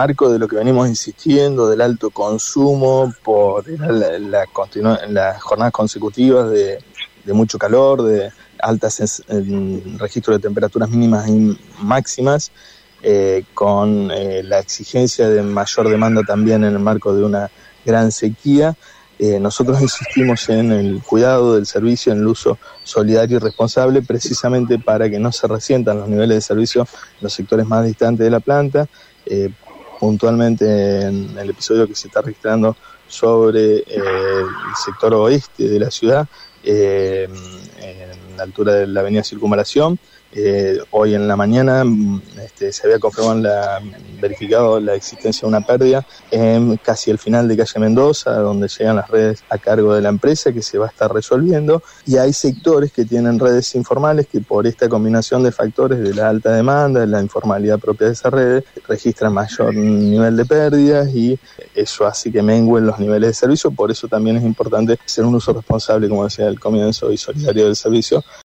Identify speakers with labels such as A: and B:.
A: marco de lo que venimos insistiendo, del alto consumo, por la, las jornadas consecutivas de, mucho calor, de altas registros de temperaturas mínimas y máximas, eh, con eh, la exigencia de mayor demanda también en el marco de una gran sequía. Eh, nosotros insistimos en el cuidado del servicio, en el uso solidario y responsable, precisamente para que no se resientan los niveles de servicio en los sectores más distantes de la planta. Eh, puntualmente en el episodio que se está registrando sobre eh, el sector oeste de la ciudad, en la altura de la avenida Circunvalación, eh, hoy en la mañana mm, este, se había confirmado la, verificado la existencia de una pérdida en casi el final de calle Mendoza, donde llegan las redes a cargo de la empresa que se va a estar resolviendo. Y hay sectores que tienen redes informales que por esta combinación de factores de la alta demanda, de la informalidad propia de esas redes, registran mayor nivel de pérdidas y eso hace que menguen los niveles de servicio. Por eso también es importante ser un uso responsable, como decía al comienzo, y solidario del servicio